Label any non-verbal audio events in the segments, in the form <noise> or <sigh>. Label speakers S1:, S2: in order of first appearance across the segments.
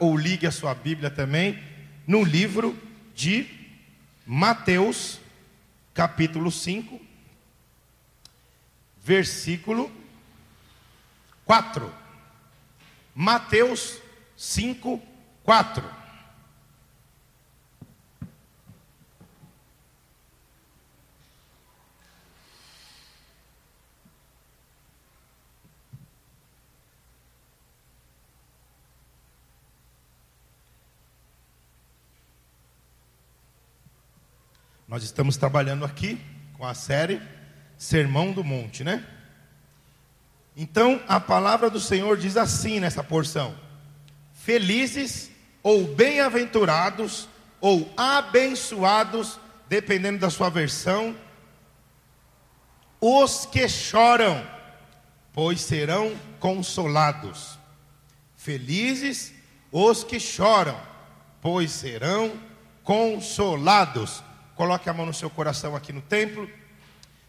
S1: ou ligue a sua Bíblia também no livro de Mateus, capítulo 5, versículo 4. Mateus 5, 4. Nós estamos trabalhando aqui com a série Sermão do Monte, né? Então, a palavra do Senhor diz assim nessa porção: Felizes ou bem-aventurados ou abençoados, dependendo da sua versão, os que choram, pois serão consolados. Felizes os que choram, pois serão consolados. Coloque a mão no seu coração aqui no templo.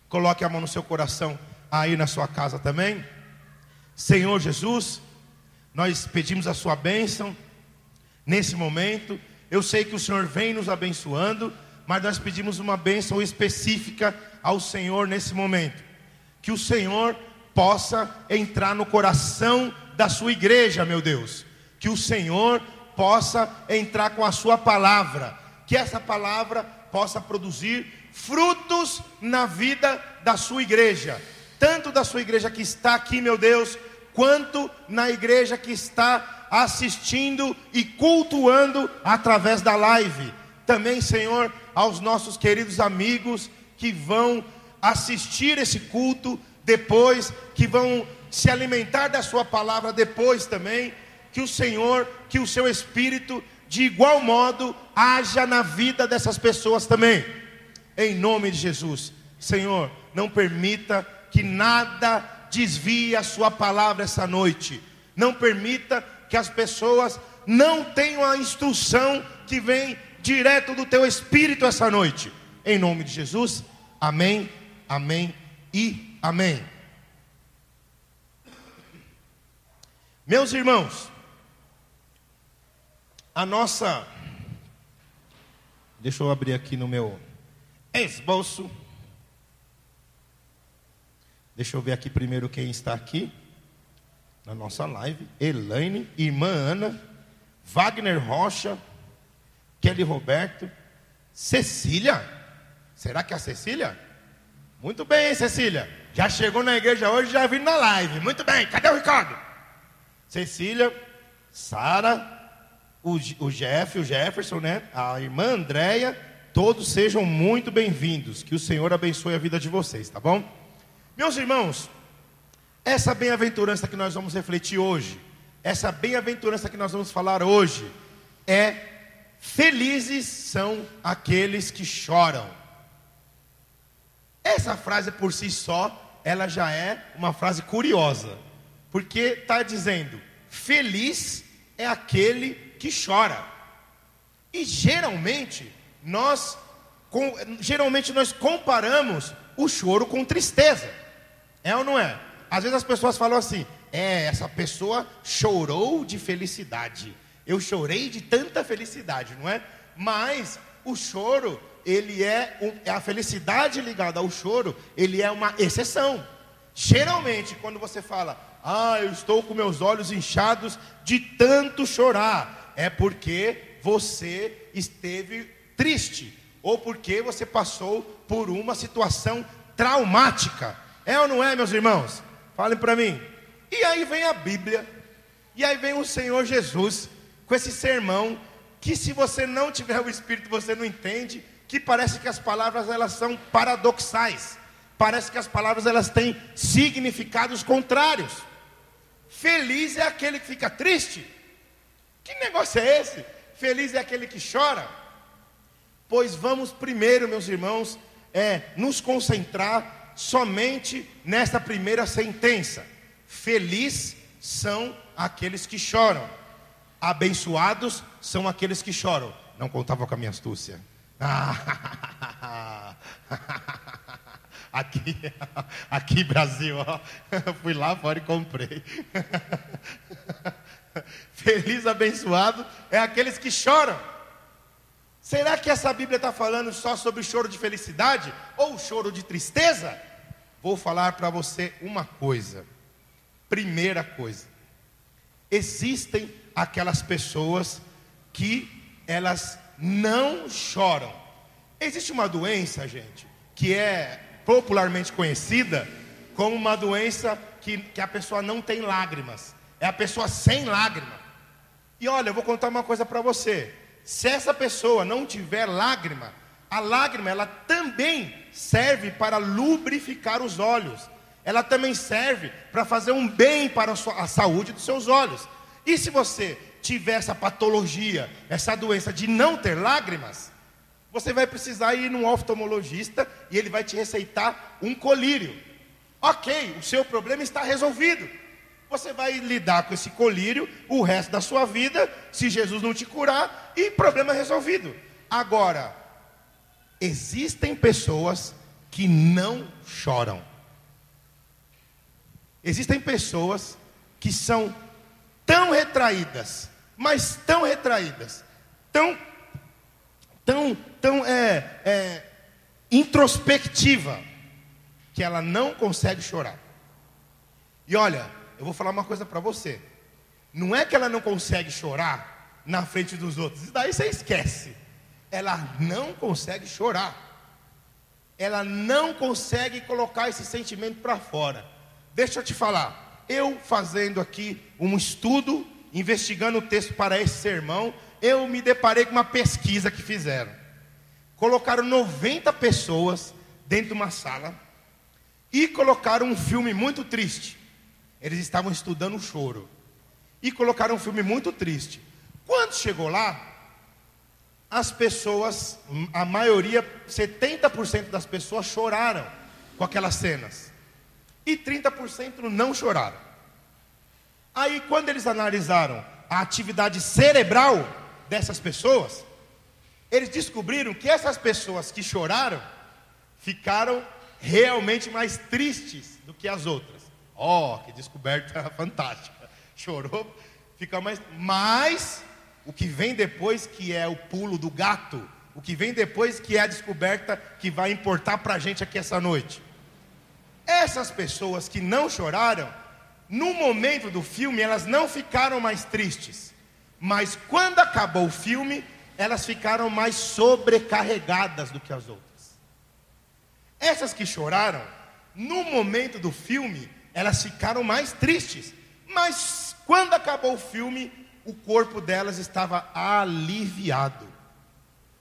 S1: Coloque a mão no seu coração aí na sua casa também. Senhor Jesus, nós pedimos a sua bênção nesse momento. Eu sei que o Senhor vem nos abençoando, mas nós pedimos uma bênção específica ao Senhor nesse momento. Que o Senhor possa entrar no coração da sua igreja, meu Deus. Que o Senhor possa entrar com a sua palavra. Que essa palavra possa produzir frutos na vida da sua igreja, tanto da sua igreja que está aqui, meu Deus, quanto na igreja que está assistindo e cultuando através da live. Também, Senhor, aos nossos queridos amigos que vão assistir esse culto depois, que vão se alimentar da Sua palavra depois também. Que o Senhor, que o Seu Espírito de igual modo, haja na vida dessas pessoas também. Em nome de Jesus. Senhor, não permita que nada desvie a Sua palavra essa noite. Não permita que as pessoas não tenham a instrução que vem direto do Teu Espírito essa noite. Em nome de Jesus. Amém, amém e amém. Meus irmãos, a nossa. Deixa eu abrir aqui no meu esboço. Deixa eu ver aqui primeiro quem está aqui na nossa live: Elaine, irmã Ana, Wagner Rocha, Kelly Roberto, Cecília. Será que é a Cecília? Muito bem, Cecília. Já chegou na igreja hoje, já vindo na live. Muito bem. Cadê o Ricardo? Cecília, Sara, o, o Jeff, o Jefferson, né? A irmã Andréia, todos sejam muito bem-vindos. Que o Senhor abençoe a vida de vocês, tá bom? Meus irmãos, essa bem-aventurança que nós vamos refletir hoje, essa bem-aventurança que nós vamos falar hoje, é felizes são aqueles que choram. Essa frase por si só, ela já é uma frase curiosa, porque está dizendo: feliz é aquele que chora. E geralmente nós com, geralmente nós comparamos o choro com tristeza. É ou não é? Às vezes as pessoas falam assim: "É, essa pessoa chorou de felicidade. Eu chorei de tanta felicidade", não é? Mas o choro, ele é, um, é a felicidade ligada ao choro, ele é uma exceção. Geralmente, quando você fala, ah, eu estou com meus olhos inchados de tanto chorar, é porque você esteve triste ou porque você passou por uma situação traumática. É ou não é, meus irmãos? Falem para mim. E aí vem a Bíblia, e aí vem o Senhor Jesus com esse sermão que se você não tiver o Espírito você não entende, que parece que as palavras elas são paradoxais. Parece que as palavras elas têm significados contrários. Feliz é aquele que fica triste, que negócio é esse? Feliz é aquele que chora? Pois vamos primeiro, meus irmãos, é nos concentrar somente nesta primeira sentença. Feliz são aqueles que choram. Abençoados são aqueles que choram. Não contava com a minha astúcia. <laughs> aqui, aqui Brasil, ó. <laughs> fui lá fora e comprei. <laughs> <laughs> Feliz, abençoado é aqueles que choram. Será que essa Bíblia está falando só sobre choro de felicidade ou choro de tristeza? Vou falar para você uma coisa. Primeira coisa, existem aquelas pessoas que elas não choram. Existe uma doença, gente, que é popularmente conhecida como uma doença que, que a pessoa não tem lágrimas. É a pessoa sem lágrima. E olha, eu vou contar uma coisa para você. Se essa pessoa não tiver lágrima, a lágrima ela também serve para lubrificar os olhos. Ela também serve para fazer um bem para a, sua, a saúde dos seus olhos. E se você tiver essa patologia, essa doença de não ter lágrimas, você vai precisar ir num oftalmologista e ele vai te receitar um colírio. Ok, o seu problema está resolvido. Você vai lidar com esse colírio o resto da sua vida, se Jesus não te curar, e problema resolvido. Agora, existem pessoas que não choram. Existem pessoas que são tão retraídas, mas tão retraídas, tão, tão, tão é, é, introspectiva, que ela não consegue chorar. E olha, eu vou falar uma coisa para você. Não é que ela não consegue chorar na frente dos outros, daí você esquece. Ela não consegue chorar. Ela não consegue colocar esse sentimento para fora. Deixa eu te falar eu fazendo aqui um estudo, investigando o texto para esse sermão, eu me deparei com uma pesquisa que fizeram. Colocaram 90 pessoas dentro de uma sala e colocaram um filme muito triste. Eles estavam estudando o choro. E colocaram um filme muito triste. Quando chegou lá, as pessoas, a maioria, 70% das pessoas choraram com aquelas cenas e 30% não choraram. Aí, quando eles analisaram a atividade cerebral dessas pessoas, eles descobriram que essas pessoas que choraram ficaram realmente mais tristes do que as outras. Oh, que descoberta <laughs> fantástica! Chorou, fica mais. Mas o que vem depois, que é o pulo do gato, o que vem depois, que é a descoberta que vai importar para a gente aqui essa noite. Essas pessoas que não choraram, no momento do filme, elas não ficaram mais tristes, mas quando acabou o filme, elas ficaram mais sobrecarregadas do que as outras. Essas que choraram, no momento do filme, elas ficaram mais tristes, mas quando acabou o filme, o corpo delas estava aliviado.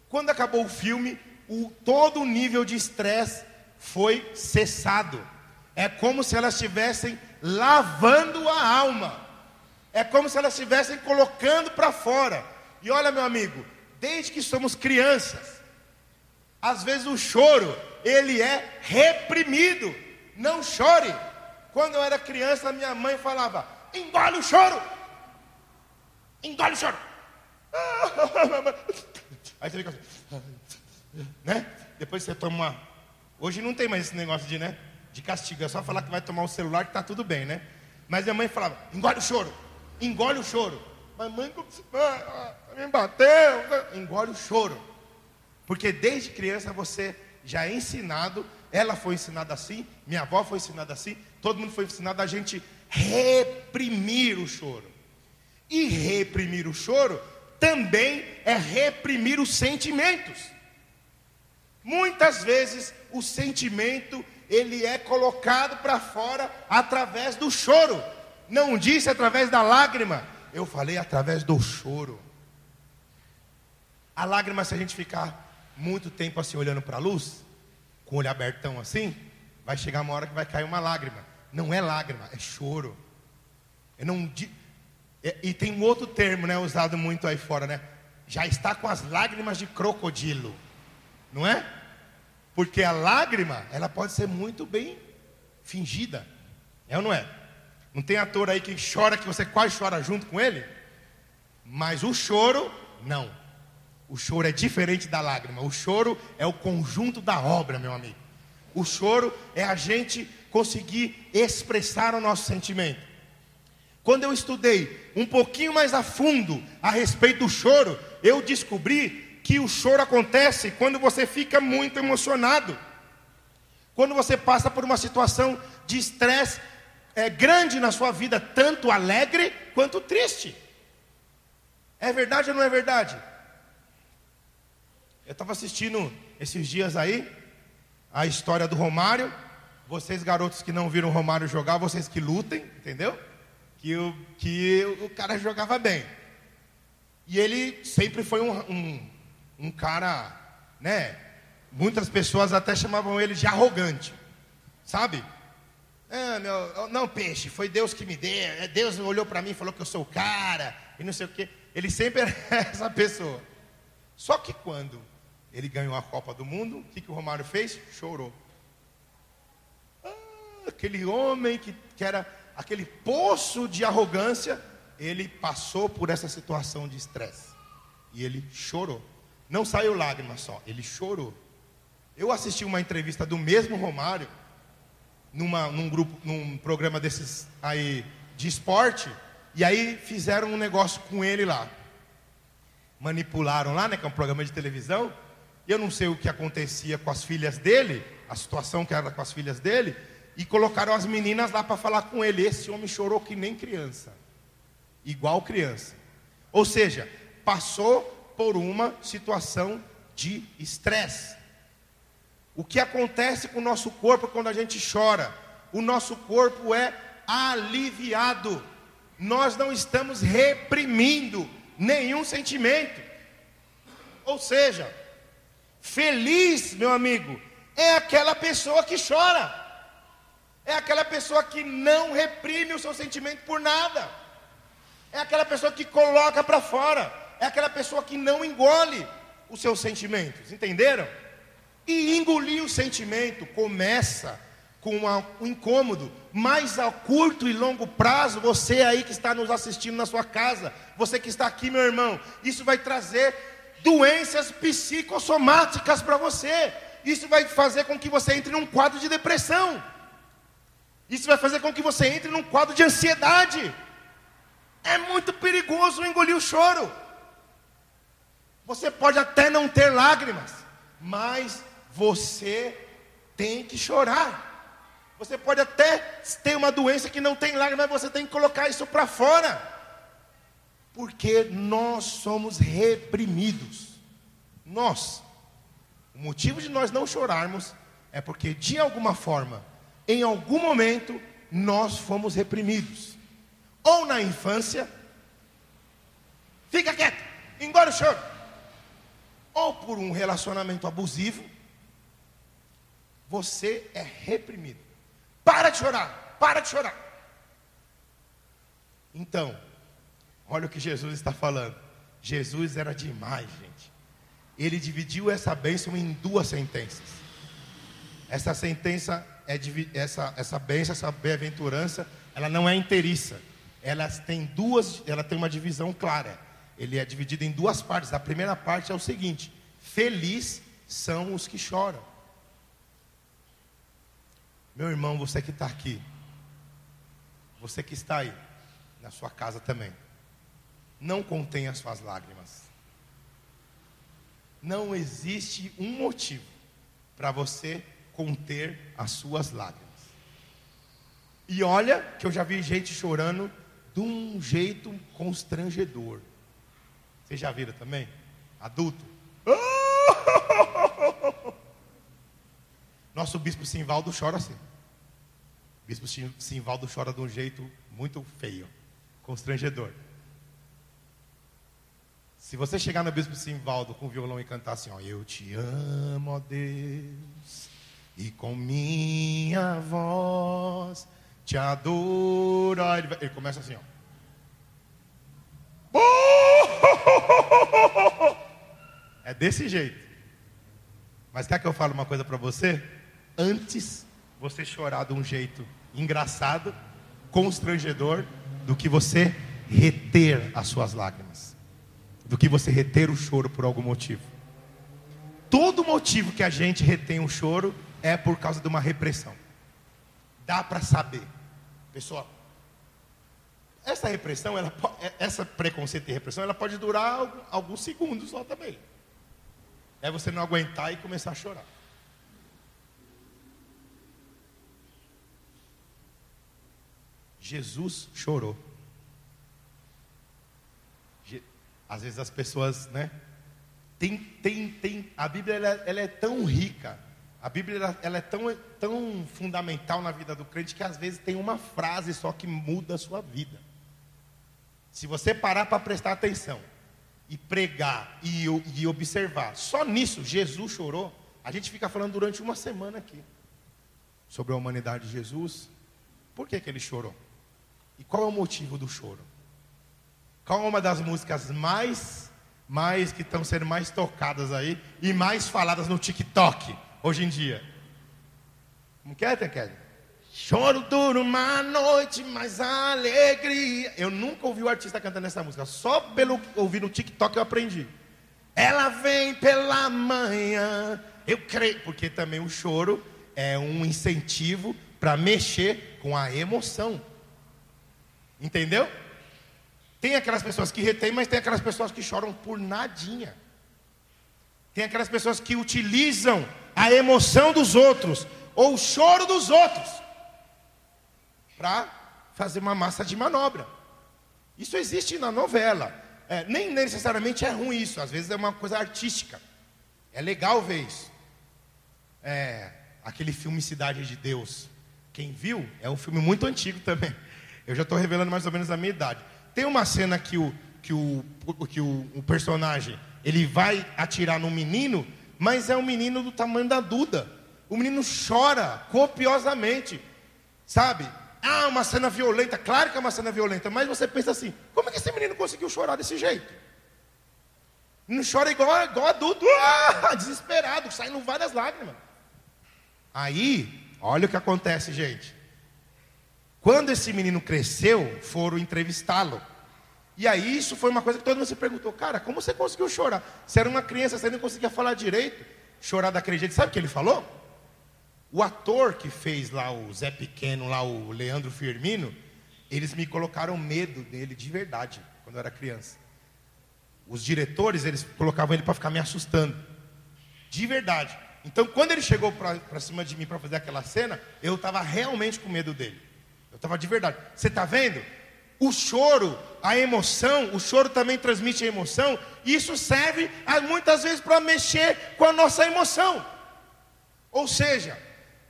S1: Quando acabou o filme, o, todo o nível de estresse foi cessado. É como se elas estivessem lavando a alma. É como se elas estivessem colocando para fora. E olha, meu amigo, desde que somos crianças, às vezes o choro, ele é reprimido. Não chore. Quando eu era criança, minha mãe falava: engole o choro. Engole o choro. <laughs> Aí você fica assim, <laughs> né? Depois você toma uma. Hoje não tem mais esse negócio de, né? de castigo. É só falar que vai tomar o celular que está tudo bem, né? Mas minha mãe falava: engole o choro, engole o choro. Mas mãe, me bateu, engole o choro. Porque desde criança você já é ensinado, ela foi ensinada assim, minha avó foi ensinada assim, todo mundo foi ensinado a gente reprimir o choro. E reprimir o choro também é reprimir os sentimentos. Muitas vezes o sentimento ele é colocado para fora através do choro. Não disse através da lágrima, eu falei através do choro. A lágrima, se a gente ficar muito tempo assim olhando para a luz, com o olho abertão assim, vai chegar uma hora que vai cair uma lágrima. Não é lágrima, é choro. Eu não é, e tem um outro termo, né, usado muito aí fora, né? Já está com as lágrimas de crocodilo, não é? Porque a lágrima, ela pode ser muito bem fingida. É ou não é? Não tem ator aí que chora que você quase chora junto com ele? Mas o choro, não. O choro é diferente da lágrima. O choro é o conjunto da obra, meu amigo. O choro é a gente conseguir expressar o nosso sentimento. Quando eu estudei um pouquinho mais a fundo a respeito do choro, eu descobri que o choro acontece quando você fica muito emocionado. Quando você passa por uma situação de estresse é, grande na sua vida, tanto alegre quanto triste. É verdade ou não é verdade? Eu estava assistindo esses dias aí a história do Romário. Vocês, garotos que não viram o Romário jogar, vocês que lutem, entendeu? Que o, que o cara jogava bem. E ele sempre foi um, um, um cara, né? Muitas pessoas até chamavam ele de arrogante, sabe? Ah, meu, não, peixe, foi Deus que me deu. É, Deus olhou para mim e falou que eu sou o cara, e não sei o quê. Ele sempre <laughs> era essa pessoa. Só que quando ele ganhou a Copa do Mundo, o que, que o Romário fez? Chorou. Aquele homem que, que era aquele poço de arrogância, ele passou por essa situação de estresse. E ele chorou. Não saiu lágrimas só, ele chorou. Eu assisti uma entrevista do mesmo Romário, numa, num grupo, num programa desses aí de esporte, e aí fizeram um negócio com ele lá. Manipularam lá, né, que é um programa de televisão, e eu não sei o que acontecia com as filhas dele, a situação que era com as filhas dele, e colocaram as meninas lá para falar com ele. Esse homem chorou que nem criança, igual criança. Ou seja, passou por uma situação de estresse. O que acontece com o nosso corpo quando a gente chora? O nosso corpo é aliviado. Nós não estamos reprimindo nenhum sentimento. Ou seja, feliz, meu amigo, é aquela pessoa que chora. É aquela pessoa que não reprime o seu sentimento por nada. É aquela pessoa que coloca para fora. É aquela pessoa que não engole os seus sentimentos. Entenderam? E engolir o sentimento começa com um incômodo, mas a curto e longo prazo, você aí que está nos assistindo na sua casa, você que está aqui, meu irmão, isso vai trazer doenças psicossomáticas para você. Isso vai fazer com que você entre num quadro de depressão. Isso vai fazer com que você entre num quadro de ansiedade. É muito perigoso engolir o choro. Você pode até não ter lágrimas, mas você tem que chorar. Você pode até ter uma doença que não tem lágrimas, mas você tem que colocar isso para fora. Porque nós somos reprimidos. Nós. O motivo de nós não chorarmos é porque, de alguma forma, em algum momento, nós fomos reprimidos. Ou na infância, fica quieto, engole o choro. Ou por um relacionamento abusivo, você é reprimido. Para de chorar, para de chorar. Então, olha o que Jesus está falando. Jesus era demais, gente. Ele dividiu essa bênção em duas sentenças. Essa sentença é essa essa bênção, essa bem-aventurança, ela não é inteiriça. Ela tem duas, ela tem uma divisão clara. Ele é dividido em duas partes. A primeira parte é o seguinte: feliz são os que choram. Meu irmão, você que está aqui, você que está aí, na sua casa também, não contenha as suas lágrimas. Não existe um motivo para você conter as suas lágrimas. E olha que eu já vi gente chorando de um jeito constrangedor. Vocês já viram também? Adulto. <laughs> Nosso bispo Simvaldo chora assim. O bispo Simvaldo chora de um jeito muito feio, constrangedor. Se você chegar no bispo Simvaldo com violão e cantar assim, ó, eu te amo, ó Deus, e com minha voz te adoro. Ele, vai, ele começa assim, ó. <laughs> É desse jeito. Mas quer que eu fale uma coisa para você? antes você chorar de um jeito engraçado, constrangedor, do que você reter as suas lágrimas, do que você reter o choro por algum motivo. Todo motivo que a gente retém o choro é por causa de uma repressão. Dá para saber. Pessoal, essa repressão, ela, é, essa preconceito e repressão, ela pode durar alguns segundos só também. É você não aguentar e começar a chorar. Jesus chorou. Às vezes as pessoas, né? Tem, tem, tem. A Bíblia ela, ela é tão rica. A Bíblia ela, é tão, tão fundamental na vida do crente que às vezes tem uma frase só que muda a sua vida. Se você parar para prestar atenção e pregar e, e observar, só nisso Jesus chorou. A gente fica falando durante uma semana aqui sobre a humanidade de Jesus. Por que, que ele chorou? E qual é o motivo do choro? Qual é uma das músicas mais, mais que estão sendo mais tocadas aí e mais faladas no TikTok hoje em dia? Como que é, Tequete? Choro duro uma noite, mas alegria. Eu nunca ouvi o artista cantando essa música, só pelo ouvir no TikTok eu aprendi. Ela vem pela manhã, eu creio, porque também o choro é um incentivo para mexer com a emoção. Entendeu? Tem aquelas pessoas que retêm, mas tem aquelas pessoas que choram por nadinha. Tem aquelas pessoas que utilizam a emoção dos outros ou o choro dos outros para fazer uma massa de manobra. Isso existe na novela. É, nem necessariamente é ruim isso, às vezes é uma coisa artística. É legal ver isso. É, aquele filme Cidade de Deus. Quem viu, é um filme muito antigo também. Eu já estou revelando mais ou menos a minha idade. Tem uma cena que o, que o, que o, o personagem ele vai atirar no menino, mas é um menino do tamanho da Duda. O menino chora copiosamente, sabe? Ah, uma cena violenta. Claro que é uma cena violenta, mas você pensa assim: como é que esse menino conseguiu chorar desse jeito? Não chora igual, igual adulto, ah, desesperado, saindo várias lágrimas. Aí, olha o que acontece, gente. Quando esse menino cresceu, foram entrevistá-lo. E aí isso foi uma coisa que todo mundo se perguntou, cara, como você conseguiu chorar? Você era uma criança, você não conseguia falar direito, chorar daquele jeito. Sabe o que ele falou? O ator que fez lá o Zé Pequeno, lá o Leandro Firmino, eles me colocaram medo dele de verdade, quando eu era criança. Os diretores, eles colocavam ele para ficar me assustando. De verdade. Então, quando ele chegou para cima de mim para fazer aquela cena, eu estava realmente com medo dele. Eu estava de verdade. Você está vendo? O choro, a emoção, o choro também transmite a emoção. Isso serve muitas vezes para mexer com a nossa emoção. Ou seja,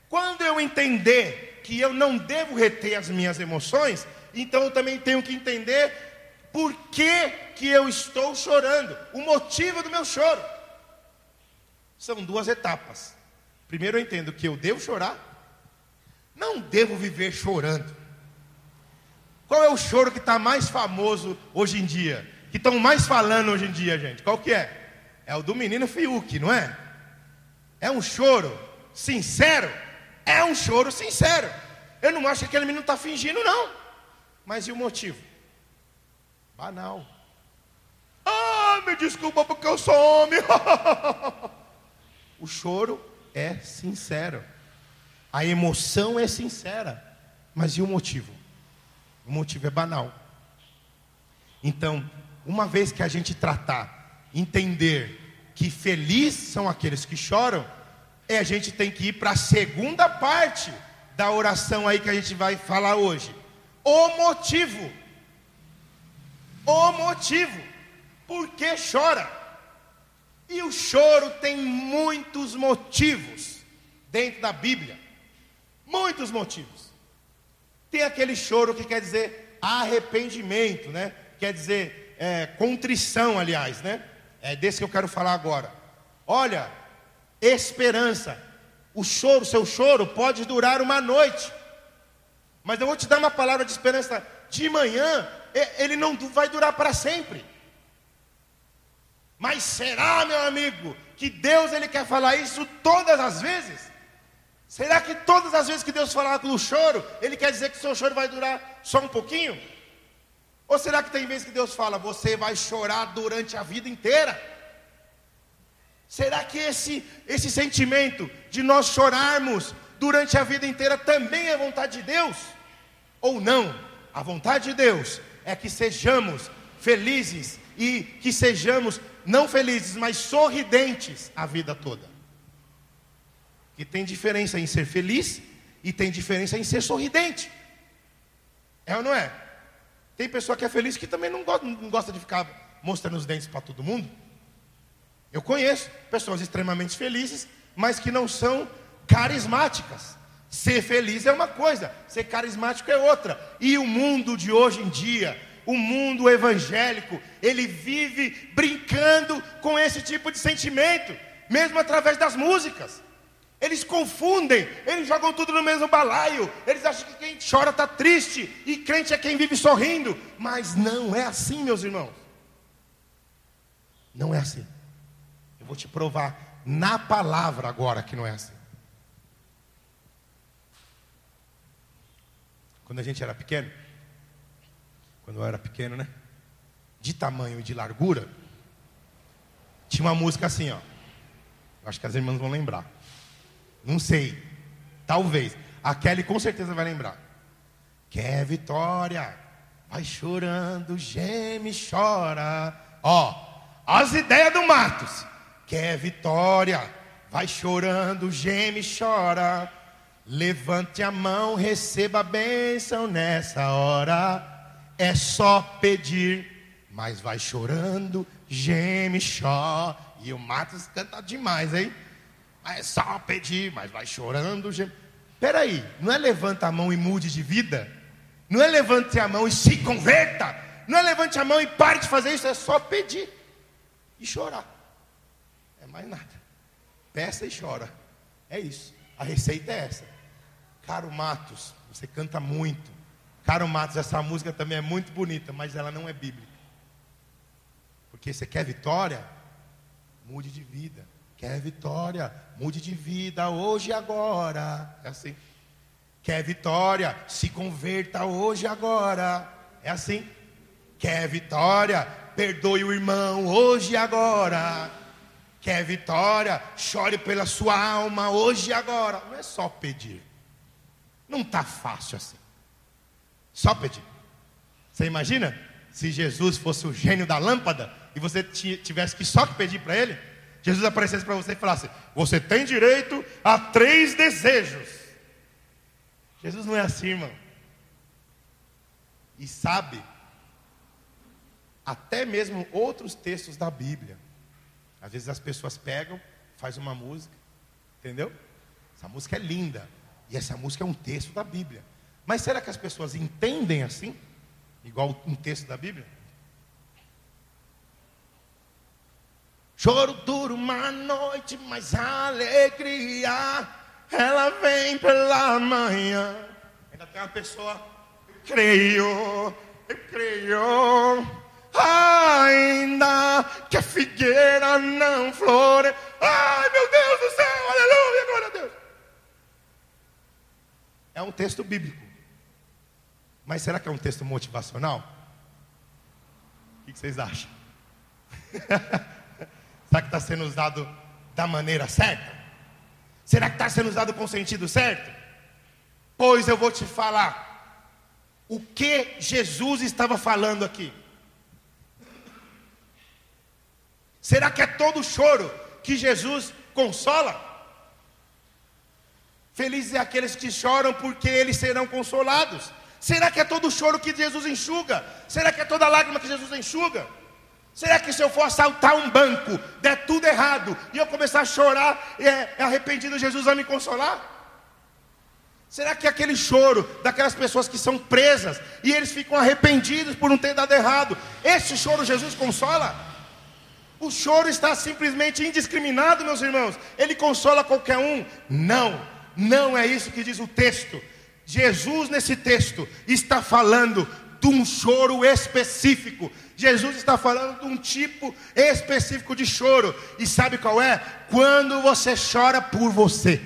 S1: quando eu entender que eu não devo reter as minhas emoções, então eu também tenho que entender por que, que eu estou chorando, o motivo do meu choro. São duas etapas. Primeiro eu entendo que eu devo chorar, não devo viver chorando. Qual é o choro que está mais famoso hoje em dia? Que estão mais falando hoje em dia, gente? Qual que é? É o do menino Fiuk, não é? É um choro sincero? É um choro sincero. Eu não acho que aquele menino está fingindo, não. Mas e o motivo? Banal. Ah, me desculpa porque eu sou homem. <laughs> o choro é sincero. A emoção é sincera, mas e o motivo? O motivo é banal. Então, uma vez que a gente tratar, entender que felizes são aqueles que choram, é a gente tem que ir para a segunda parte da oração aí que a gente vai falar hoje. O motivo. O motivo. Por que chora? E o choro tem muitos motivos dentro da Bíblia. Muitos motivos. Tem aquele choro que quer dizer arrependimento, né? Quer dizer é, contrição, aliás, né? É desse que eu quero falar agora. Olha, esperança. O choro, seu choro pode durar uma noite. Mas eu vou te dar uma palavra de esperança. De manhã, ele não vai durar para sempre. Mas será, meu amigo, que Deus ele quer falar isso todas as vezes? Será que todas as vezes que Deus falar o choro, Ele quer dizer que o seu choro vai durar só um pouquinho? Ou será que tem vezes que Deus fala, você vai chorar durante a vida inteira? Será que esse, esse sentimento de nós chorarmos durante a vida inteira também é vontade de Deus? Ou não? A vontade de Deus é que sejamos felizes e que sejamos não felizes, mas sorridentes a vida toda. Que tem diferença em ser feliz e tem diferença em ser sorridente. É ou não é? Tem pessoa que é feliz que também não gosta, não gosta de ficar mostrando os dentes para todo mundo. Eu conheço pessoas extremamente felizes, mas que não são carismáticas. Ser feliz é uma coisa, ser carismático é outra. E o mundo de hoje em dia, o mundo evangélico, ele vive brincando com esse tipo de sentimento, mesmo através das músicas. Eles confundem, eles jogam tudo no mesmo balaio. Eles acham que quem chora está triste e crente é quem vive sorrindo. Mas não é assim, meus irmãos. Não é assim. Eu vou te provar na palavra agora que não é assim. Quando a gente era pequeno, quando eu era pequeno, né? De tamanho e de largura, tinha uma música assim, ó. Acho que as irmãs vão lembrar. Não sei. Talvez. A Kelly com certeza vai lembrar. Quer vitória? Vai chorando, geme, chora. Ó, as ideias do Matos. Quer vitória? Vai chorando, geme, chora. Levante a mão, receba a bênção nessa hora. É só pedir, mas vai chorando, geme, chora. E o Matos canta demais, hein? É só pedir, mas vai chorando, geme. Peraí, não é levanta a mão e mude de vida? Não é levante a mão e se converta? Não é levante a mão e pare de fazer isso? É só pedir e chorar. É mais nada. Peça e chora. É isso. A receita é essa. Caro Matos, você canta muito. Caro Matos, essa música também é muito bonita, mas ela não é bíblica. Porque você quer vitória? Mude de vida. Quer vitória? Mude de vida hoje e agora. É assim. Quer vitória? Se converta hoje e agora. É assim. Quer vitória? Perdoe o irmão hoje e agora. Quer vitória? Chore pela sua alma hoje e agora. Não é só pedir. Não está fácil assim. Só pedir. Você imagina se Jesus fosse o gênio da lâmpada e você tivesse que só pedir para ele? Jesus aparecesse para você e falasse: Você tem direito a três desejos. Jesus não é assim, irmão. E sabe, até mesmo outros textos da Bíblia. Às vezes as pessoas pegam, faz uma música, entendeu? Essa música é linda. E essa música é um texto da Bíblia. Mas será que as pessoas entendem assim? Igual um texto da Bíblia? Choro duro uma noite, mas a alegria ela vem pela manhã. Ainda tem uma pessoa, eu creio, eu creio. Ainda que a figueira não flore. Ai meu Deus do céu, aleluia, glória a Deus. É um texto bíblico. Mas será que é um texto motivacional? O que vocês acham? <laughs> será que está sendo usado da maneira certa? Será que está sendo usado com o sentido certo? Pois eu vou te falar o que Jesus estava falando aqui. Será que é todo choro que Jesus consola? Felizes é aqueles que choram, porque eles serão consolados. Será que é todo choro que Jesus enxuga? Será que é toda lágrima que Jesus enxuga? Será que se eu for assaltar um banco, der tudo errado, e eu começar a chorar, é, é arrependido, Jesus vai me consolar? Será que aquele choro daquelas pessoas que são presas e eles ficam arrependidos por não ter dado errado, esse choro Jesus consola? O choro está simplesmente indiscriminado, meus irmãos. Ele consola qualquer um? Não. Não é isso que diz o texto. Jesus, nesse texto, está falando de um choro específico. Jesus está falando de um tipo específico de choro. E sabe qual é? Quando você chora por você.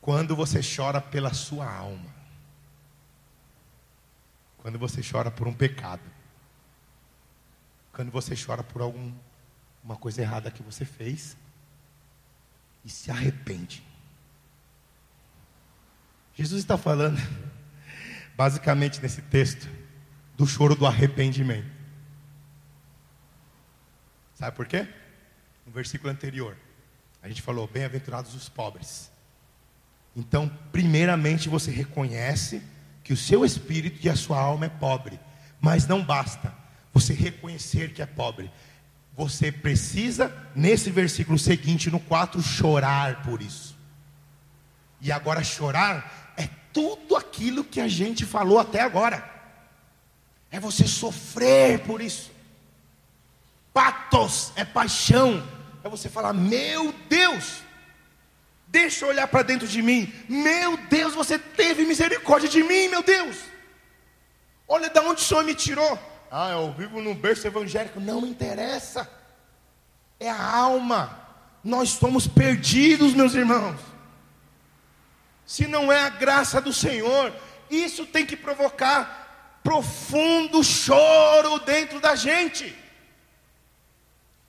S1: Quando você chora pela sua alma. Quando você chora por um pecado. Quando você chora por alguma coisa errada que você fez e se arrepende. Jesus está falando basicamente nesse texto, do choro do arrependimento. Sabe por quê? No versículo anterior, a gente falou: Bem-aventurados os pobres. Então, primeiramente você reconhece que o seu espírito e a sua alma é pobre, mas não basta você reconhecer que é pobre. Você precisa, nesse versículo seguinte, no 4, chorar por isso. E agora, chorar é tudo aquilo que a gente falou até agora. É você sofrer por isso. Patos é paixão. É você falar: Meu Deus, deixa eu olhar para dentro de mim. Meu Deus, você teve misericórdia de mim, meu Deus. Olha de onde o Senhor me tirou. Ah, eu vivo num berço evangélico. Não me interessa. É a alma. Nós somos perdidos, meus irmãos. Se não é a graça do Senhor, isso tem que provocar profundo choro dentro da gente.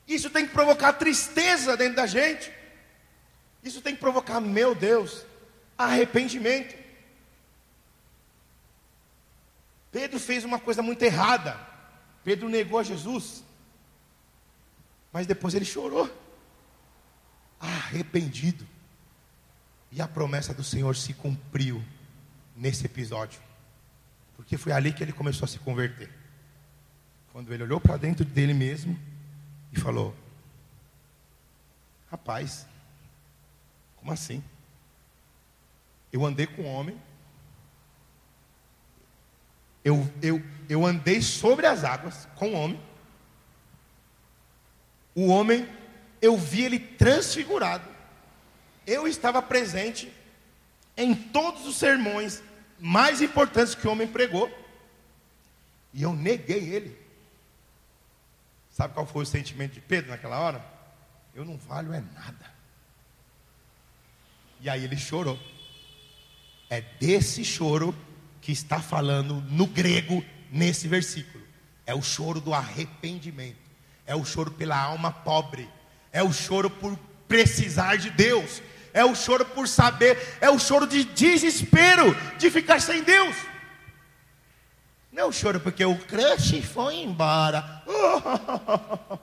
S1: Isso tem que provocar tristeza dentro da gente. Isso tem que provocar, meu Deus, arrependimento. Pedro fez uma coisa muito errada. Pedro negou a Jesus, mas depois ele chorou, arrependido. E a promessa do Senhor se cumpriu nesse episódio, porque foi ali que ele começou a se converter. Quando ele olhou para dentro dele mesmo e falou: Rapaz, como assim? Eu andei com um homem eu, eu, eu andei sobre as águas com o homem. O homem, eu vi ele transfigurado. Eu estava presente em todos os sermões mais importantes que o homem pregou. E eu neguei ele. Sabe qual foi o sentimento de Pedro naquela hora? Eu não valho é nada. E aí ele chorou. É desse choro que está falando no grego nesse versículo. É o choro do arrependimento, é o choro pela alma pobre, é o choro por precisar de Deus, é o choro por saber, é o choro de desespero de ficar sem Deus. Não é o choro porque o crush foi embora. <laughs>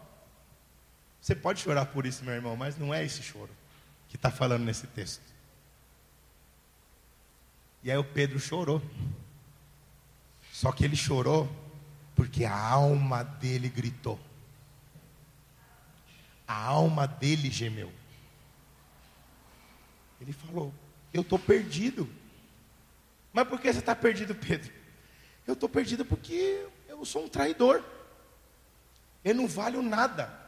S1: Você pode chorar por isso, meu irmão, mas não é esse choro que está falando nesse texto. E aí o Pedro chorou. Só que ele chorou porque a alma dele gritou. A alma dele gemeu. Ele falou: Eu estou perdido. Mas por que você está perdido, Pedro? Eu estou perdido porque eu sou um traidor. Eu não valho nada.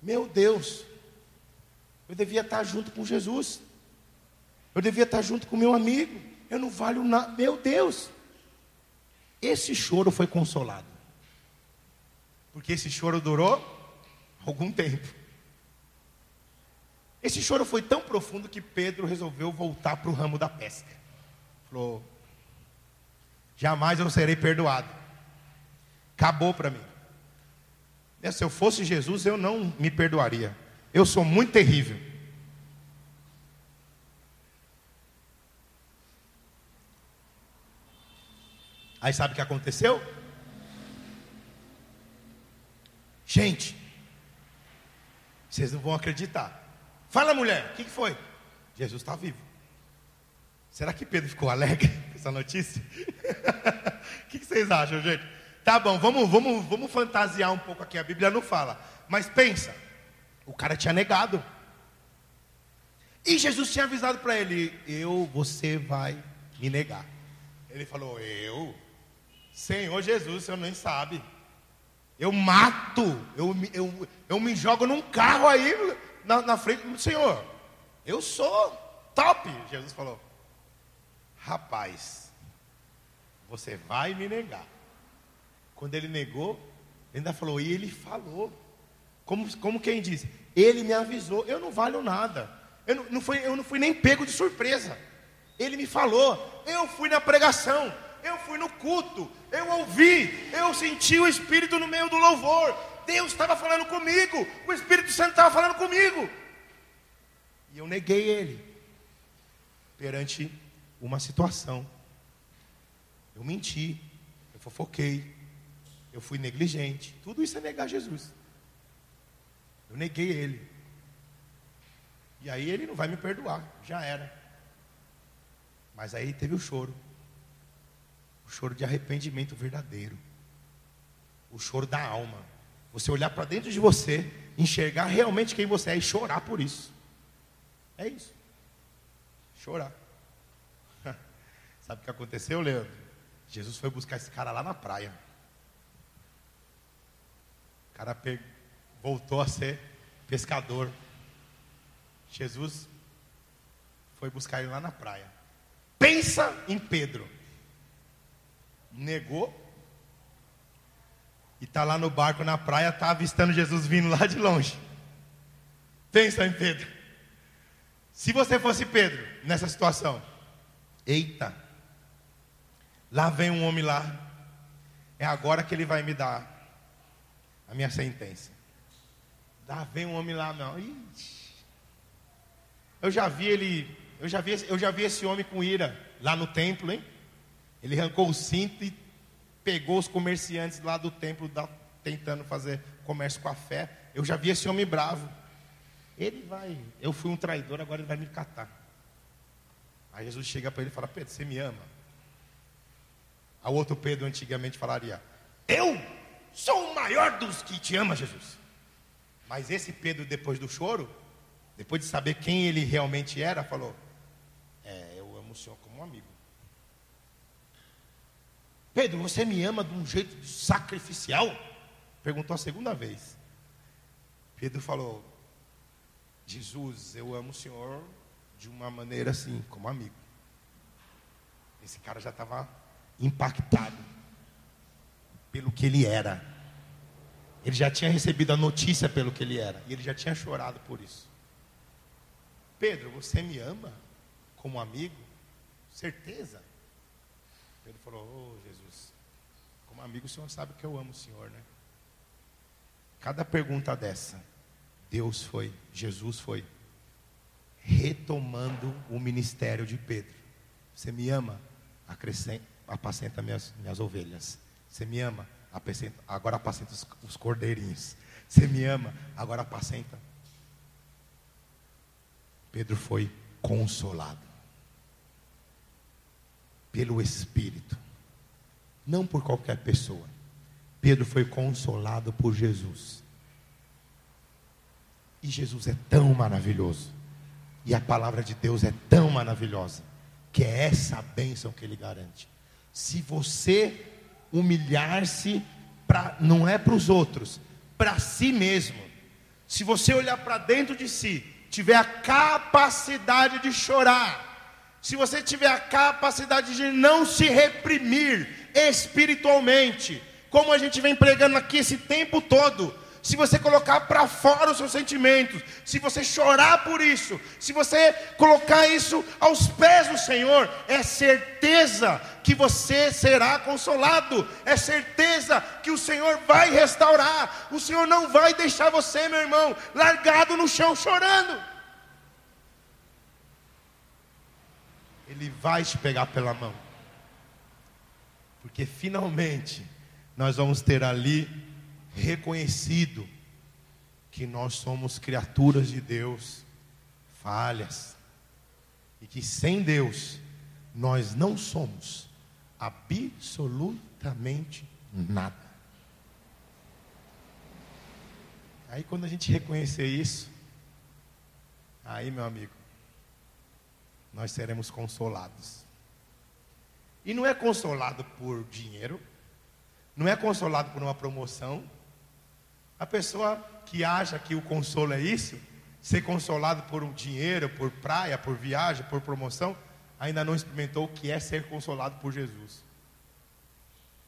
S1: Meu Deus, eu devia estar junto com Jesus. Eu devia estar junto com meu amigo. Eu não valho nada. Meu Deus. Esse choro foi consolado. Porque esse choro durou algum tempo. Esse choro foi tão profundo que Pedro resolveu voltar para o ramo da pesca. Falou: jamais eu serei perdoado. Acabou para mim. Se eu fosse Jesus, eu não me perdoaria. Eu sou muito terrível. Aí sabe o que aconteceu? Gente, vocês não vão acreditar. Fala, mulher, o que, que foi? Jesus está vivo. Será que Pedro ficou alegre <laughs> com essa notícia? <laughs> O que, que vocês acham, gente? Tá bom, vamos, vamos, vamos fantasiar um pouco aqui. A Bíblia não fala. Mas pensa, o cara tinha negado. E Jesus tinha avisado para ele: Eu, você vai me negar. Ele falou: Eu? Senhor Jesus, o senhor nem sabe. Eu mato, eu, eu, eu me jogo num carro aí na, na frente do Senhor. Eu sou top, Jesus falou. Rapaz, você vai me negar. Quando ele negou, ele ainda falou, e ele falou. Como, como quem diz, ele me avisou, eu não valho nada. Eu não, não fui, eu não fui nem pego de surpresa. Ele me falou, eu fui na pregação, eu fui no culto, eu ouvi, eu senti o Espírito no meio do louvor. Deus estava falando comigo, o Espírito Santo estava falando comigo. E eu neguei ele perante uma situação Eu menti, eu fofoquei, eu fui negligente. Tudo isso é negar Jesus. Eu neguei ele. E aí ele não vai me perdoar, já era. Mas aí teve o choro. O choro de arrependimento verdadeiro. O choro da alma. Você olhar para dentro de você, enxergar realmente quem você é e chorar por isso. É isso. Chorar. <laughs> Sabe o que aconteceu, Leandro? Jesus foi buscar esse cara lá na praia. O cara voltou a ser pescador. Jesus foi buscar ele lá na praia. Pensa em Pedro. Negou. E está lá no barco na praia, está avistando Jesus vindo lá de longe. Pensa em Pedro. Se você fosse Pedro nessa situação, eita, lá vem um homem lá, é agora que ele vai me dar a minha sentença. Lá vem um homem lá, não. Eu já vi ele, eu já vi, eu já vi esse homem com ira lá no templo, hein? Ele arrancou o cinto e pegou os comerciantes lá do templo da, tentando fazer comércio com a fé. Eu já vi esse homem bravo. Ele vai, eu fui um traidor, agora ele vai me catar. Aí Jesus chega para ele e fala: Pedro, você me ama? A outro Pedro antigamente falaria: Eu sou o maior dos que te ama, Jesus. Mas esse Pedro, depois do choro, depois de saber quem ele realmente era, falou: É, eu amo o Senhor como um amigo. Pedro, você me ama de um jeito sacrificial? Perguntou a segunda vez. Pedro falou: Jesus, eu amo o Senhor de uma maneira assim, como amigo. Esse cara já estava impactado pelo que ele era. Ele já tinha recebido a notícia pelo que ele era. E ele já tinha chorado por isso. Pedro, você me ama como amigo? Certeza? Pedro falou: Oh, amigo o senhor sabe que eu amo o senhor, né? Cada pergunta dessa, Deus foi, Jesus foi, retomando o ministério de Pedro. Você me ama? Acrescenta, apacenta minhas, minhas ovelhas. Você me ama? Apacenta, agora apacenta os, os cordeirinhos. Você me ama? Agora apacenta. Pedro foi consolado pelo Espírito, não por qualquer pessoa. Pedro foi consolado por Jesus. E Jesus é tão maravilhoso. E a palavra de Deus é tão maravilhosa. Que é essa bênção que ele garante. Se você humilhar-se, não é para os outros, para si mesmo. Se você olhar para dentro de si, tiver a capacidade de chorar, se você tiver a capacidade de não se reprimir espiritualmente, como a gente vem pregando aqui esse tempo todo, se você colocar para fora os seus sentimentos, se você chorar por isso, se você colocar isso aos pés do Senhor, é certeza que você será consolado, é certeza que o Senhor vai restaurar, o Senhor não vai deixar você, meu irmão, largado no chão chorando. Ele vai te pegar pela mão, porque finalmente nós vamos ter ali reconhecido que nós somos criaturas de Deus, falhas, e que sem Deus nós não somos absolutamente nada. Aí quando a gente reconhecer isso, aí meu amigo, nós seremos consolados. E não é consolado por dinheiro, não é consolado por uma promoção, a pessoa que acha que o consolo é isso, ser consolado por um dinheiro, por praia, por viagem, por promoção, ainda não experimentou o que é ser consolado por Jesus.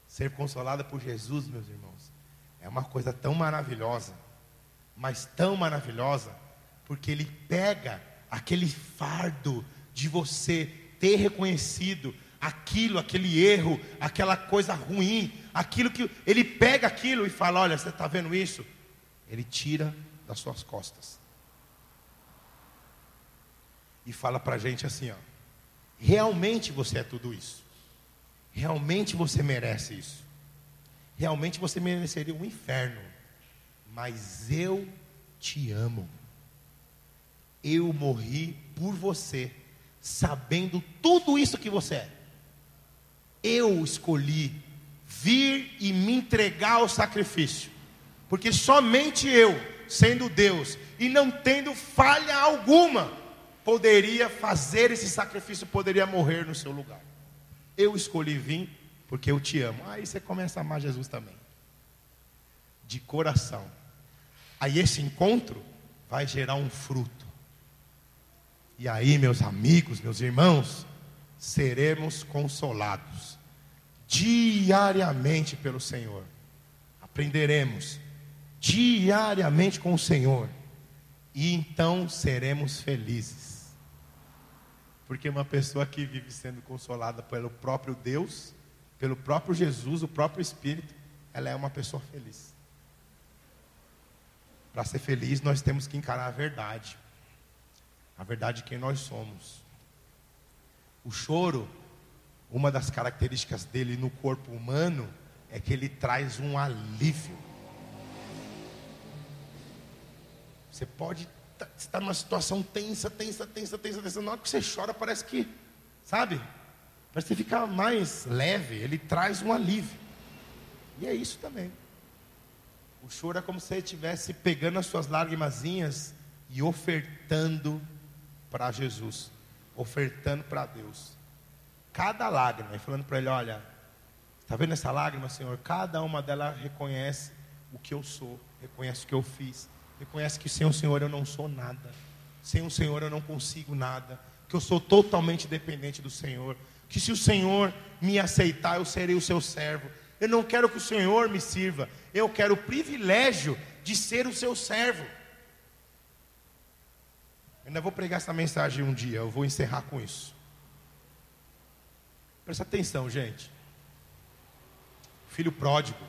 S1: Ser consolado por Jesus, meus irmãos, é uma coisa tão maravilhosa, mas tão maravilhosa, porque ele pega aquele fardo de você ter reconhecido aquilo, aquele erro, aquela coisa ruim, aquilo que ele pega aquilo e fala: Olha, você está vendo isso? Ele tira das suas costas e fala para a gente assim: ó, realmente você é tudo isso. Realmente você merece isso. Realmente você mereceria um inferno. Mas eu te amo. Eu morri por você, sabendo tudo isso que você é. Eu escolhi vir e me entregar ao sacrifício, porque somente eu, sendo Deus e não tendo falha alguma, poderia fazer esse sacrifício, poderia morrer no seu lugar. Eu escolhi vir porque eu te amo. Aí você começa a amar Jesus também, de coração. Aí esse encontro vai gerar um fruto. E aí, meus amigos, meus irmãos, seremos consolados diariamente pelo Senhor. Aprenderemos diariamente com o Senhor. E então seremos felizes. Porque uma pessoa que vive sendo consolada pelo próprio Deus, pelo próprio Jesus, o próprio Espírito, ela é uma pessoa feliz. Para ser feliz, nós temos que encarar a verdade a verdade de quem nós somos. O choro, uma das características dele no corpo humano é que ele traz um alívio. Você pode estar numa situação tensa, tensa, tensa, tensa, tensa. Na hora que você chora, parece que, sabe? Parece que fica mais leve. Ele traz um alívio. E é isso também. O choro é como se você estivesse pegando as suas lágrimazinhas e ofertando para Jesus, ofertando para Deus. Cada lágrima, e falando para ele: Olha, está vendo essa lágrima, Senhor? Cada uma delas reconhece o que eu sou, reconhece o que eu fiz, reconhece que sem o Senhor eu não sou nada, sem o Senhor eu não consigo nada, que eu sou totalmente dependente do Senhor, que se o Senhor me aceitar, eu serei o seu servo. Eu não quero que o Senhor me sirva, eu quero o privilégio de ser o seu servo. Ainda vou pregar essa mensagem um dia, eu vou encerrar com isso. Presta atenção, gente. Filho pródigo.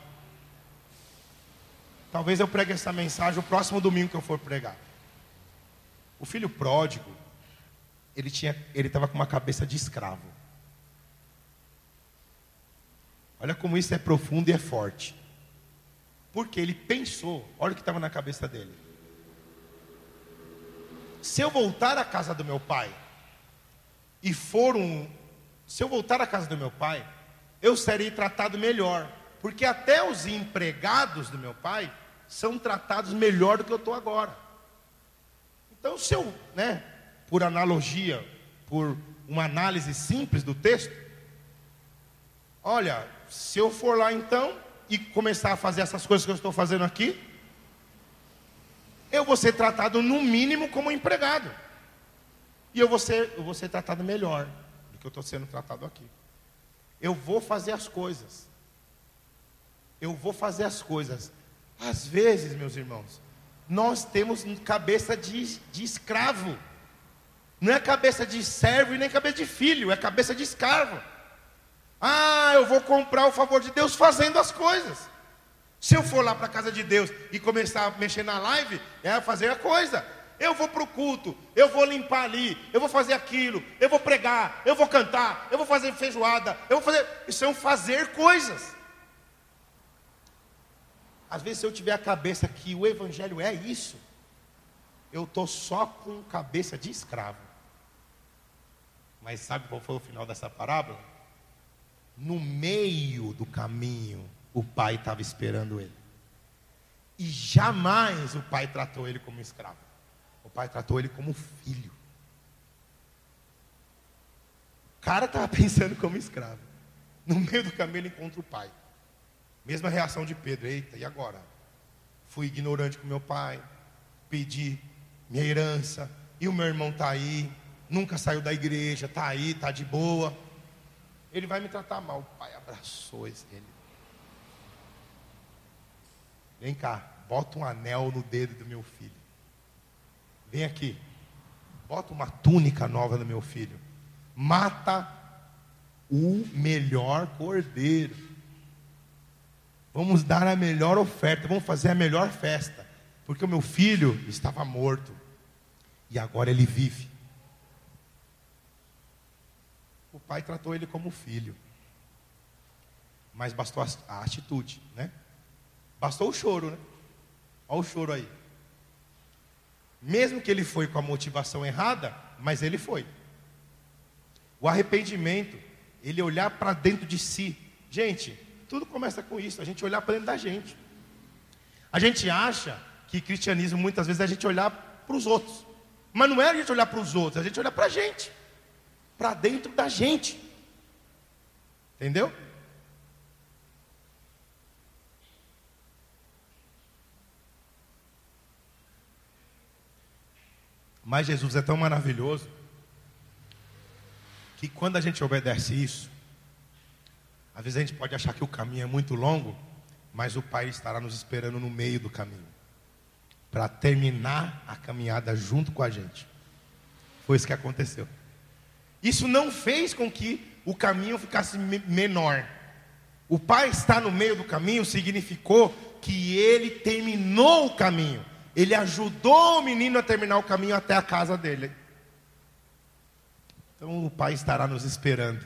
S1: Talvez eu pregue essa mensagem o próximo domingo que eu for pregar. O filho pródigo, ele tinha, ele estava com uma cabeça de escravo. Olha como isso é profundo e é forte. Porque ele pensou, olha o que estava na cabeça dele se eu voltar à casa do meu pai e for um. Se eu voltar à casa do meu pai, eu serei tratado melhor. Porque até os empregados do meu pai são tratados melhor do que eu estou agora. Então, se eu, né, por analogia, por uma análise simples do texto, olha, se eu for lá então e começar a fazer essas coisas que eu estou fazendo aqui, eu vou ser tratado no mínimo como empregado. E eu vou ser, eu vou ser tratado melhor do que eu estou sendo tratado aqui. Eu vou fazer as coisas. Eu vou fazer as coisas. Às vezes, meus irmãos, nós temos cabeça de, de escravo. Não é cabeça de servo e nem cabeça de filho, é cabeça de escravo. Ah, eu vou comprar o favor de Deus fazendo as coisas. Se eu for lá para a casa de Deus e começar a mexer na live, é fazer a coisa. Eu vou para o culto, eu vou limpar ali, eu vou fazer aquilo, eu vou pregar, eu vou cantar, eu vou fazer feijoada, eu vou fazer. Isso é um fazer coisas. Às vezes, se eu tiver a cabeça que o Evangelho é isso, eu estou só com cabeça de escravo. Mas sabe qual foi o final dessa parábola? No meio do caminho, o pai estava esperando ele. E jamais o pai tratou ele como escravo. O pai tratou ele como filho. O cara estava <laughs> pensando como escravo. No meio do caminho ele encontra o pai. Mesma reação de Pedro. Eita, e agora? Fui ignorante com meu pai. Pedi minha herança. E o meu irmão está aí. Nunca saiu da igreja. Está aí, está de boa. Ele vai me tratar mal. O pai abraçou ele. Vem cá, bota um anel no dedo do meu filho. Vem aqui, bota uma túnica nova no meu filho. Mata o melhor cordeiro. Vamos dar a melhor oferta, vamos fazer a melhor festa. Porque o meu filho estava morto e agora ele vive. O pai tratou ele como filho. mas bastou a atitude, né? Bastou o choro, né? Olha o choro aí. Mesmo que ele foi com a motivação errada, mas ele foi. O arrependimento, ele olhar para dentro de si. Gente, tudo começa com isso, a gente olhar para dentro da gente. A gente acha que cristianismo muitas vezes é a gente olhar para os outros. Mas não é a gente olhar para os outros, é a gente olhar para a gente. Para dentro da gente. Entendeu? Mas Jesus é tão maravilhoso que quando a gente obedece isso, às vezes a gente pode achar que o caminho é muito longo, mas o Pai estará nos esperando no meio do caminho para terminar a caminhada junto com a gente. Foi isso que aconteceu. Isso não fez com que o caminho ficasse menor. O Pai estar no meio do caminho significou que ele terminou o caminho. Ele ajudou o menino a terminar o caminho até a casa dele. Então o Pai estará nos esperando,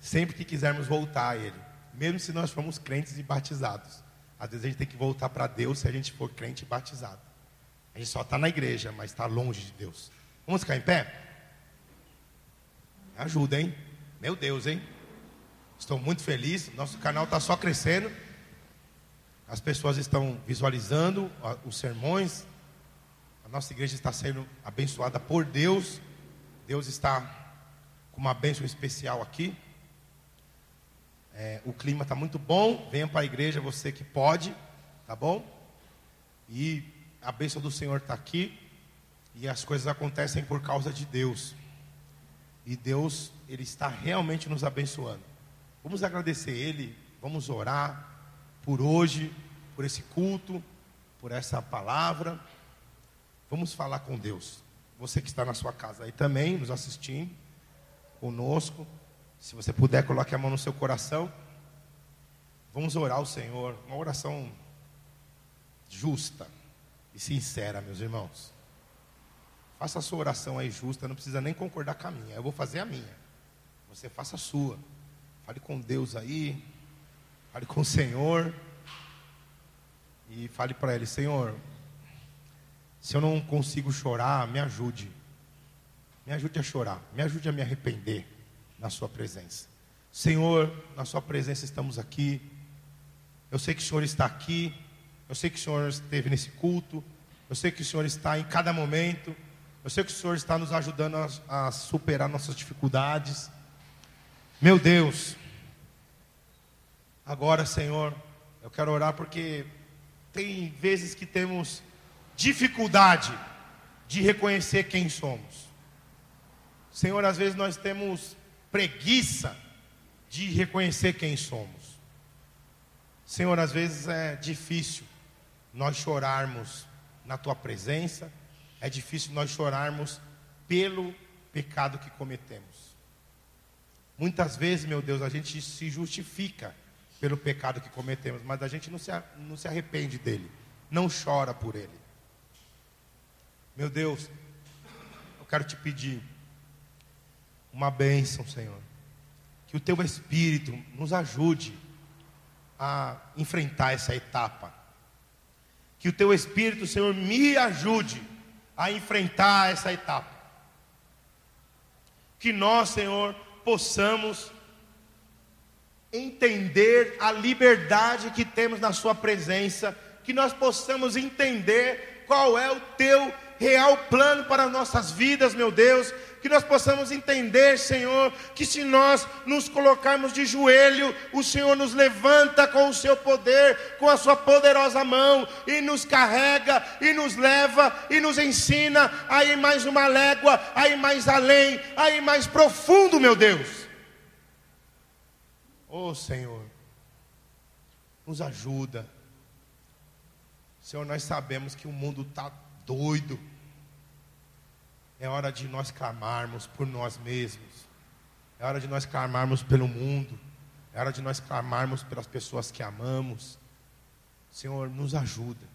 S1: sempre que quisermos voltar a Ele, mesmo se nós formos crentes e batizados. Às vezes a gente tem que voltar para Deus se a gente for crente e batizado. A gente só está na igreja, mas está longe de Deus. Vamos ficar em pé? Ajuda, hein? Meu Deus, hein? Estou muito feliz. Nosso canal está só crescendo. As pessoas estão visualizando os sermões. A nossa igreja está sendo abençoada por Deus. Deus está com uma bênção especial aqui. É, o clima está muito bom. Venha para a igreja, você que pode, tá bom? E a bênção do Senhor está aqui. E as coisas acontecem por causa de Deus. E Deus, Ele está realmente nos abençoando. Vamos agradecer Ele, vamos orar por hoje, por esse culto, por essa palavra. Vamos falar com Deus. Você que está na sua casa aí também, nos assistindo, conosco. Se você puder, coloque a mão no seu coração. Vamos orar ao Senhor. Uma oração justa e sincera, meus irmãos. Faça a sua oração aí justa, não precisa nem concordar com a minha. Eu vou fazer a minha. Você faça a sua. Fale com Deus aí. Fale com o Senhor. E fale para Ele: Senhor, se eu não consigo chorar, me ajude. Me ajude a chorar. Me ajude a me arrepender na Sua presença. Senhor, na Sua presença estamos aqui. Eu sei que o Senhor está aqui. Eu sei que o Senhor esteve nesse culto. Eu sei que o Senhor está em cada momento. Eu sei que o Senhor está nos ajudando a, a superar nossas dificuldades. Meu Deus, agora, Senhor, eu quero orar porque tem vezes que temos dificuldade de reconhecer quem somos. Senhor, às vezes nós temos preguiça de reconhecer quem somos. Senhor, às vezes é difícil nós chorarmos na tua presença, é difícil nós chorarmos pelo pecado que cometemos. Muitas vezes, meu Deus, a gente se justifica pelo pecado que cometemos, mas a gente não se, não se arrepende dele, não chora por ele. Meu Deus, eu quero te pedir uma bênção, Senhor, que o teu Espírito nos ajude a enfrentar essa etapa, que o teu Espírito, Senhor, me ajude a enfrentar essa etapa, que nós, Senhor, possamos entender a liberdade que temos na Sua presença, que nós possamos entender qual é o Teu real plano para nossas vidas, meu Deus, que nós possamos entender, Senhor, que se nós nos colocarmos de joelho, o Senhor nos levanta com o seu poder, com a sua poderosa mão, e nos carrega, e nos leva, e nos ensina a ir mais uma légua, a ir mais além, a ir mais profundo, meu Deus. Oh Senhor, nos ajuda. Senhor, nós sabemos que o mundo está doido. É hora de nós clamarmos por nós mesmos. É hora de nós clamarmos pelo mundo. É hora de nós clamarmos pelas pessoas que amamos. Senhor, nos ajuda.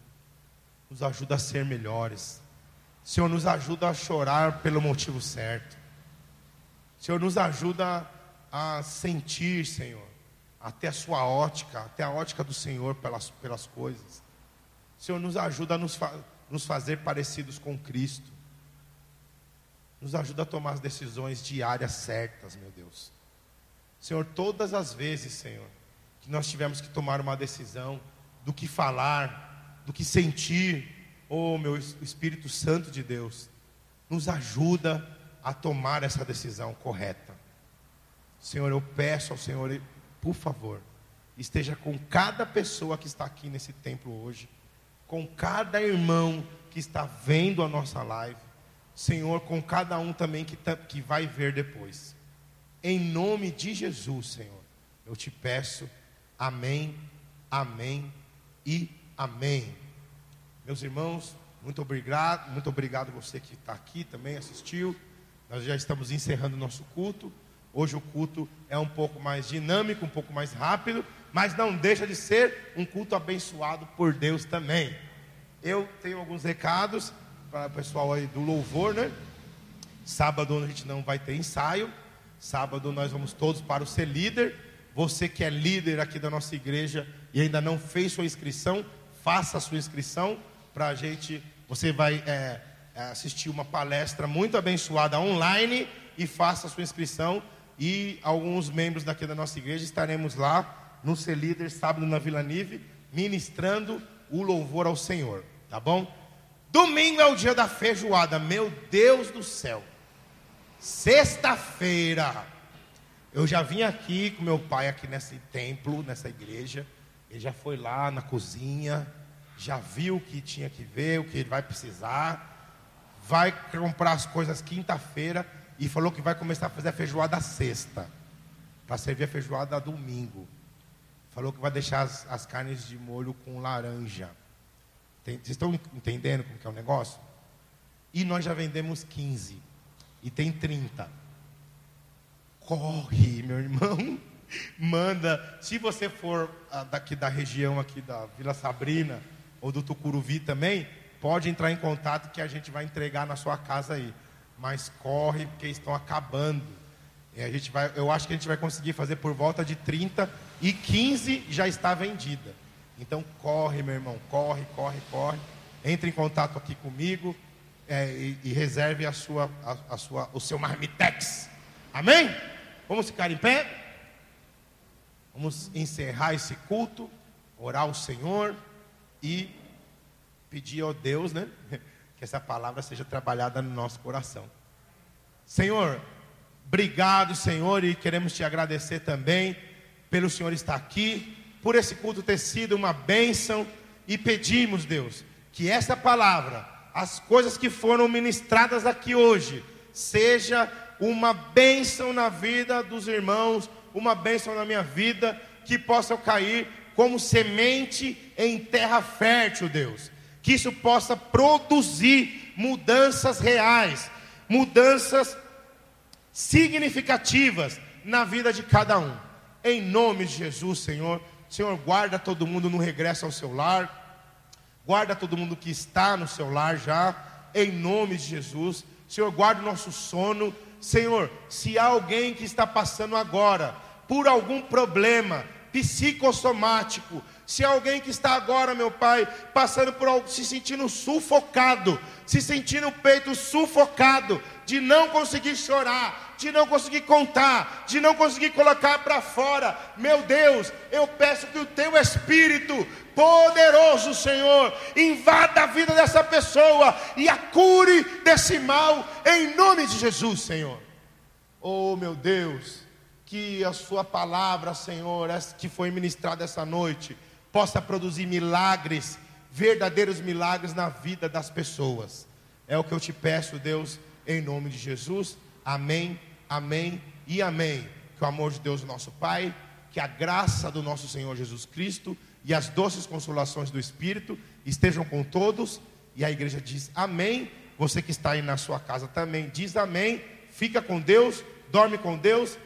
S1: Nos ajuda a ser melhores. Senhor, nos ajuda a chorar pelo motivo certo. Senhor, nos ajuda a sentir, Senhor, até a sua ótica, até a ótica do Senhor pelas, pelas coisas. Senhor, nos ajuda a nos, fa nos fazer parecidos com Cristo. Nos ajuda a tomar as decisões diárias certas, meu Deus. Senhor, todas as vezes, Senhor, que nós tivemos que tomar uma decisão do que falar, do que sentir, oh meu Espírito Santo de Deus, nos ajuda a tomar essa decisão correta. Senhor, eu peço ao Senhor, por favor, esteja com cada pessoa que está aqui nesse templo hoje, com cada irmão que está vendo a nossa live, Senhor, com cada um também que, tá, que vai ver depois. Em nome de Jesus, Senhor, eu te peço, amém, amém e amém. Meus irmãos, muito obrigado, muito obrigado você que está aqui também, assistiu. Nós já estamos encerrando o nosso culto. Hoje o culto é um pouco mais dinâmico, um pouco mais rápido, mas não deixa de ser um culto abençoado por Deus também. Eu tenho alguns recados para o pessoal aí do louvor, né? Sábado a gente não vai ter ensaio. Sábado nós vamos todos para o ser líder. Você que é líder aqui da nossa igreja e ainda não fez sua inscrição, faça a sua inscrição para a gente. Você vai é, assistir uma palestra muito abençoada online e faça a sua inscrição e alguns membros daqui da nossa igreja estaremos lá no Ser Líder, sábado na Vila Nive, ministrando o louvor ao Senhor, tá bom? Domingo é o dia da feijoada, meu Deus do céu. Sexta-feira, eu já vim aqui com meu pai aqui nesse templo, nessa igreja. Ele já foi lá na cozinha, já viu o que tinha que ver, o que ele vai precisar. Vai comprar as coisas quinta-feira e falou que vai começar a fazer a feijoada sexta, para servir a feijoada domingo. Falou que vai deixar as, as carnes de molho com laranja. Tem, vocês estão entendendo como que é o negócio? E nós já vendemos 15 e tem 30. Corre, meu irmão. <laughs> Manda, se você for ah, daqui da região aqui da Vila Sabrina ou do Tucuruvi também, pode entrar em contato que a gente vai entregar na sua casa aí mas corre porque estão acabando. E a gente vai, eu acho que a gente vai conseguir fazer por volta de 30 e 15 já está vendida. Então corre, meu irmão, corre, corre, corre. Entre em contato aqui comigo é, e, e, reserve a sua, a, a sua, o seu marmitex. Amém? Vamos ficar em pé? Vamos encerrar esse culto, orar ao Senhor e pedir ao Deus, né? <laughs> que essa palavra seja trabalhada no nosso coração. Senhor, obrigado, Senhor, e queremos te agradecer também pelo Senhor estar aqui, por esse culto ter sido uma bênção, e pedimos, Deus, que essa palavra, as coisas que foram ministradas aqui hoje, seja uma bênção na vida dos irmãos, uma bênção na minha vida, que possam cair como semente em terra fértil, Deus que isso possa produzir mudanças reais, mudanças significativas na vida de cada um. Em nome de Jesus, Senhor. Senhor, guarda todo mundo no regresso ao seu lar. Guarda todo mundo que está no seu lar já. Em nome de Jesus. Senhor, guarda o nosso sono. Senhor, se há alguém que está passando agora por algum problema psicossomático, se alguém que está agora, meu Pai, passando por algo, se sentindo sufocado, se sentindo o peito sufocado, de não conseguir chorar, de não conseguir contar, de não conseguir colocar para fora, meu Deus, eu peço que o Teu Espírito poderoso, Senhor, invada a vida dessa pessoa e a cure desse mal, em nome de Jesus, Senhor. Oh, meu Deus, que a Sua palavra, Senhor, que foi ministrada essa noite, possa produzir milagres, verdadeiros milagres na vida das pessoas. É o que eu te peço, Deus, em nome de Jesus. Amém, amém e amém. Que o amor de Deus, nosso Pai, que a graça do nosso Senhor Jesus Cristo e as doces consolações do Espírito estejam com todos. E a igreja diz amém. Você que está aí na sua casa também diz amém. Fica com Deus, dorme com Deus